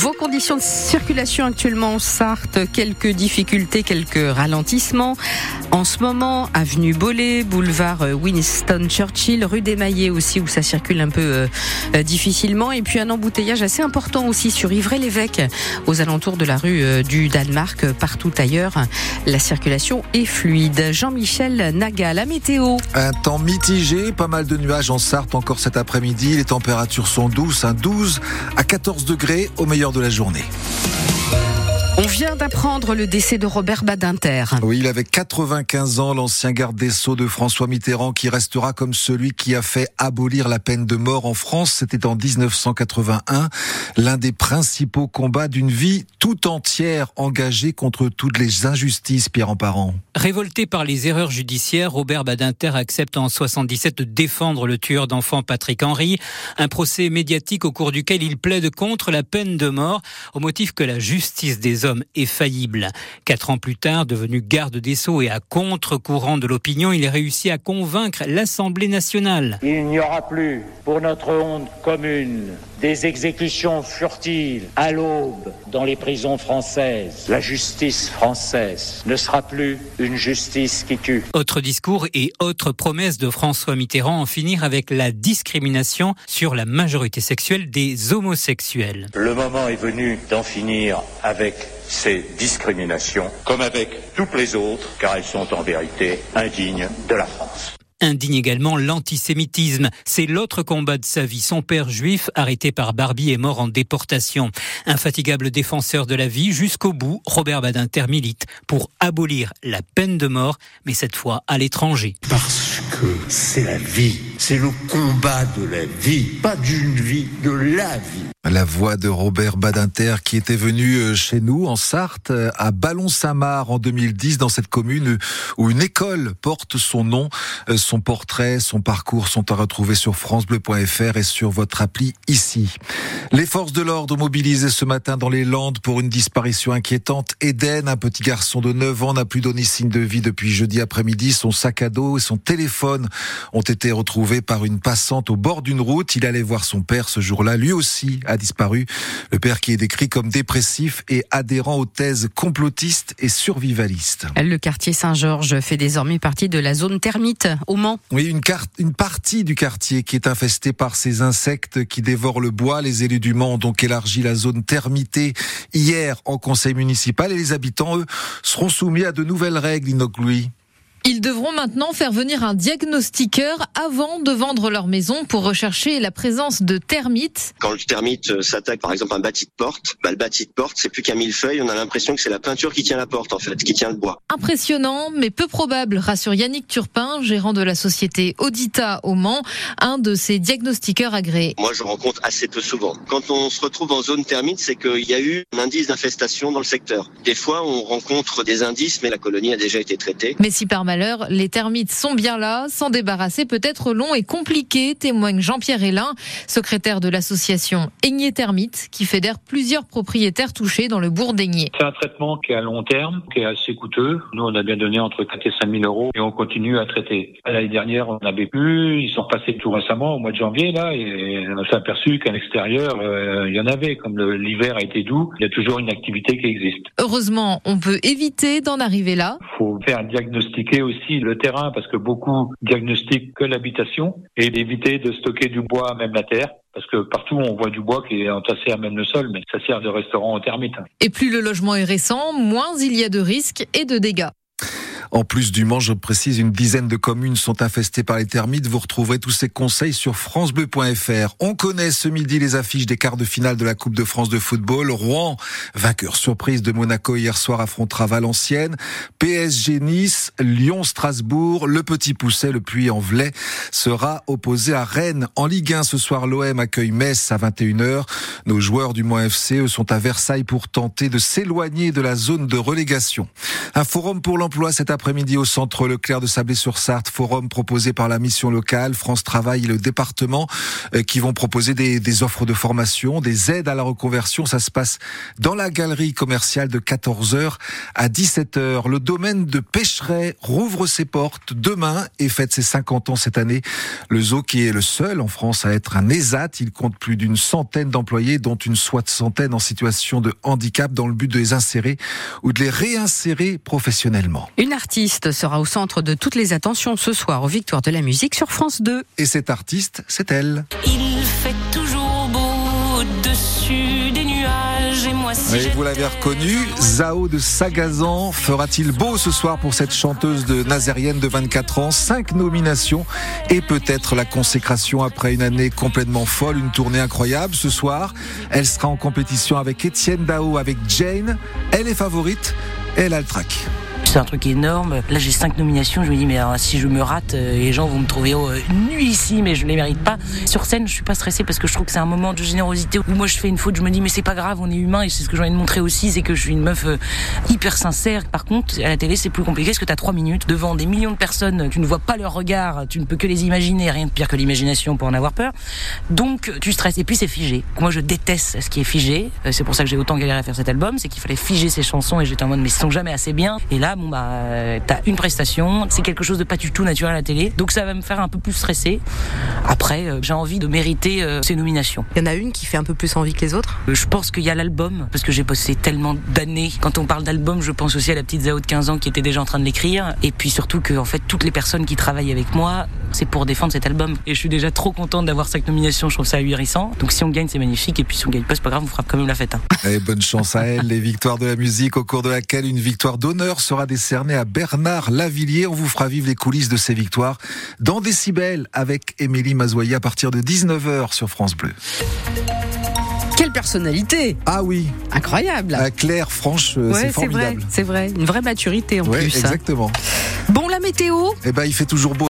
Vos conditions de circulation actuellement en Sarthe, quelques difficultés, quelques ralentissements. En ce moment, avenue Bollé, boulevard Winston Churchill, rue des Maillets aussi où ça circule un peu euh, euh, difficilement. Et puis un embouteillage assez important aussi sur Ivray-l'Évêque, aux alentours de la rue euh, du Danemark. Partout ailleurs, la circulation est fluide. Jean-Michel Naga, la météo. Un temps mitigé, pas mal de nuages en Sarthe encore cet après-midi. Les températures sont douces, un 12 à 14 degrés au meilleur de la journée. On vient d'apprendre le décès de Robert Badinter. Oui, il avait 95 ans, l'ancien garde des Sceaux de François Mitterrand, qui restera comme celui qui a fait abolir la peine de mort en France. C'était en 1981, l'un des principaux combats d'une vie tout entière engagée contre toutes les injustices, Pierre en parent. Révolté par les erreurs judiciaires, Robert Badinter accepte en 77 de défendre le tueur d'enfants Patrick Henry. Un procès médiatique au cours duquel il plaide contre la peine de mort au motif que la justice des hommes est faillible. Quatre ans plus tard, devenu garde des Sceaux et à contre-courant de l'opinion, il réussit à convaincre l'Assemblée nationale. Il n'y aura plus, pour notre honte commune, des exécutions furtives à l'aube dans les prisons françaises. La justice française ne sera plus une justice qui tue. Autre discours et autre promesse de François Mitterrand en finir avec la discrimination sur la majorité sexuelle des homosexuels. Le moment est venu d'en finir avec ces discriminations, comme avec toutes les autres, car elles sont en vérité indignes de la France indigne également l'antisémitisme. C'est l'autre combat de sa vie. Son père juif, arrêté par Barbie, est mort en déportation. Infatigable défenseur de la vie, jusqu'au bout, Robert Badinter milite pour abolir la peine de mort, mais cette fois à l'étranger. Parce que c'est la vie, c'est le combat de la vie, pas d'une vie, de la vie. La voix de Robert Badinter qui était venu euh, chez nous en Sarthe, euh, à Ballon-Saint-Marc en 2010, dans cette commune où une école porte son nom. Euh, son portrait, son parcours sont à retrouver sur francebleu.fr et sur votre appli ici. Les forces de l'ordre mobilisées ce matin dans les Landes pour une disparition inquiétante. Eden, un petit garçon de 9 ans, n'a plus donné signe de vie depuis jeudi après-midi. Son sac à dos et son téléphone ont été retrouvés par une passante au bord d'une route. Il allait voir son père ce jour-là. Lui aussi a disparu. Le père qui est décrit comme dépressif et adhérent aux thèses complotistes et survivalistes. Le quartier Saint-Georges fait désormais partie de la zone thermite au Mans. Oui, une, carte, une partie du quartier qui est infestée par ces insectes qui dévorent le bois. Les élus du Mans ont donc élargi la zone thermitée hier en conseil municipal et les habitants, eux, seront soumis à de nouvelles règles, Louis. Ils devront maintenant faire venir un diagnostiqueur avant de vendre leur maison pour rechercher la présence de termites. Quand le termite euh, s'attaque par exemple à un bâti de porte, bah, le bâti de porte c'est plus qu'un millefeuille, on a l'impression que c'est la peinture qui tient la porte en fait, qui tient le bois. Impressionnant mais peu probable, rassure Yannick Turpin, gérant de la société Audita au Mans, un de ces diagnostiqueurs agréés. Moi je rencontre assez peu souvent. Quand on se retrouve en zone termite, c'est qu'il y a eu un indice d'infestation dans le secteur. Des fois on rencontre des indices mais la colonie a déjà été traitée. Mais si par malheur, les termites sont bien là, s'en débarrasser peut être long et compliqué, témoigne Jean-Pierre Hélin, secrétaire de l'association Aigné Termite, qui fédère plusieurs propriétaires touchés dans le bourg d'Aigné. C'est un traitement qui est à long terme, qui est assez coûteux. Nous, on a bien donné entre 4 et 5 000 euros et on continue à traiter. L'année dernière, on n'avait plus, ils sont passés tout récemment, au mois de janvier, là, et on s'est aperçu qu'à l'extérieur, euh, il y en avait. Comme l'hiver a été doux, il y a toujours une activité qui existe. Heureusement, on peut éviter d'en arriver là. Il faut faire diagnostiquer aussi le terrain parce que beaucoup diagnostiquent que l'habitation et d'éviter de stocker du bois, même la terre. Parce que partout, on voit du bois qui est entassé à même le sol, mais ça sert de restaurant aux termites. Et plus le logement est récent, moins il y a de risques et de dégâts. En plus du Mans, je précise, une dizaine de communes sont infestées par les termites. Vous retrouverez tous ces conseils sur francebleu.fr. On connaît ce midi les affiches des quarts de finale de la Coupe de France de football. Rouen, vainqueur surprise de Monaco hier soir, affrontera Valenciennes. PSG Nice, Lyon Strasbourg, le Petit Pousset, le Puy-en-Velay sera opposé à Rennes. En Ligue 1 ce soir, l'OM accueille Metz à 21h. Nos joueurs du Mans FC eux, sont à Versailles pour tenter de s'éloigner de la zone de relégation. Un forum pour l'emploi cet après après-midi au centre Leclerc de Sablé-sur-Sarthe, forum proposé par la mission locale, France Travail et le département euh, qui vont proposer des, des, offres de formation, des aides à la reconversion. Ça se passe dans la galerie commerciale de 14h à 17h. Le domaine de Pêcheret rouvre ses portes demain et fête ses 50 ans cette année. Le zoo qui est le seul en France à être un ESAT, il compte plus d'une centaine d'employés dont une soixantaine en situation de handicap dans le but de les insérer ou de les réinsérer professionnellement. Artiste sera au centre de toutes les attentions ce soir aux Victoires de la musique sur France 2. Et cette artiste, c'est elle. Il fait toujours beau au-dessus des nuages et moi si oui, vous l'avez reconnu, Zao de Sagazan fera-t-il beau ce soir pour cette chanteuse de Nazérienne de 24 ans? Cinq nominations et peut-être la consécration après une année complètement folle, une tournée incroyable. Ce soir, elle sera en compétition avec Étienne Dao, avec Jane. Elle est favorite, elle a le track. C'est un truc énorme. Là, j'ai cinq nominations. Je me dis, mais alors, si je me rate, euh, les gens vont me trouver oh, ici, mais je les mérite pas. Sur scène, je suis pas stressée parce que je trouve que c'est un moment de générosité où moi je fais une faute. Je me dis, mais c'est pas grave, on est humain et c'est ce que j'ai envie de montrer aussi, c'est que je suis une meuf euh, hyper sincère. Par contre, à la télé, c'est plus compliqué parce que t'as trois minutes devant des millions de personnes. Tu ne vois pas leur regard, tu ne peux que les imaginer. Rien de pire que l'imagination pour en avoir peur. Donc, tu stresses et puis c'est figé. Moi, je déteste ce qui est figé. Euh, C'est pour ça que j'ai autant galéré à faire cet album, c'est qu'il fallait figer ces chansons et j'étais en mode, mais ils sont jamais assez bien. Et là, bon bah t'as une prestation, c'est quelque chose de pas du tout naturel à la télé, donc ça va me faire un peu plus stresser. Après, euh, j'ai envie de mériter euh, ces nominations. Il y en a une qui fait un peu plus envie que les autres? Euh, Je pense qu'il y a l'album, parce que j'ai bossé tellement d'années. Quand on parle d'album, je pense aussi à la petite Zao de 15 ans qui était déjà en train de l'écrire, et puis surtout que en fait toutes les personnes qui travaillent avec moi, c'est pour défendre cet album. Et je suis déjà trop contente d'avoir cinq nominations, je trouve ça ahurissant. Donc si on gagne, c'est magnifique, et puis si on gagne pas, c'est pas grave, on fera quand même la fête. Hein. Et bonne chance à elle, les victoires de la musique, au cours de laquelle une victoire d'honneur sera décernée à Bernard Lavillier. On vous fera vivre les coulisses de ces victoires dans Décibel avec Émilie Mazoyer à partir de 19h sur France Bleu. Quelle personnalité Ah oui Incroyable à Claire, franche, ouais, c'est formidable. C'est vrai, vrai, une vraie maturité en ouais, plus. Exactement. Bon, la météo? Eh ben, il fait toujours beau.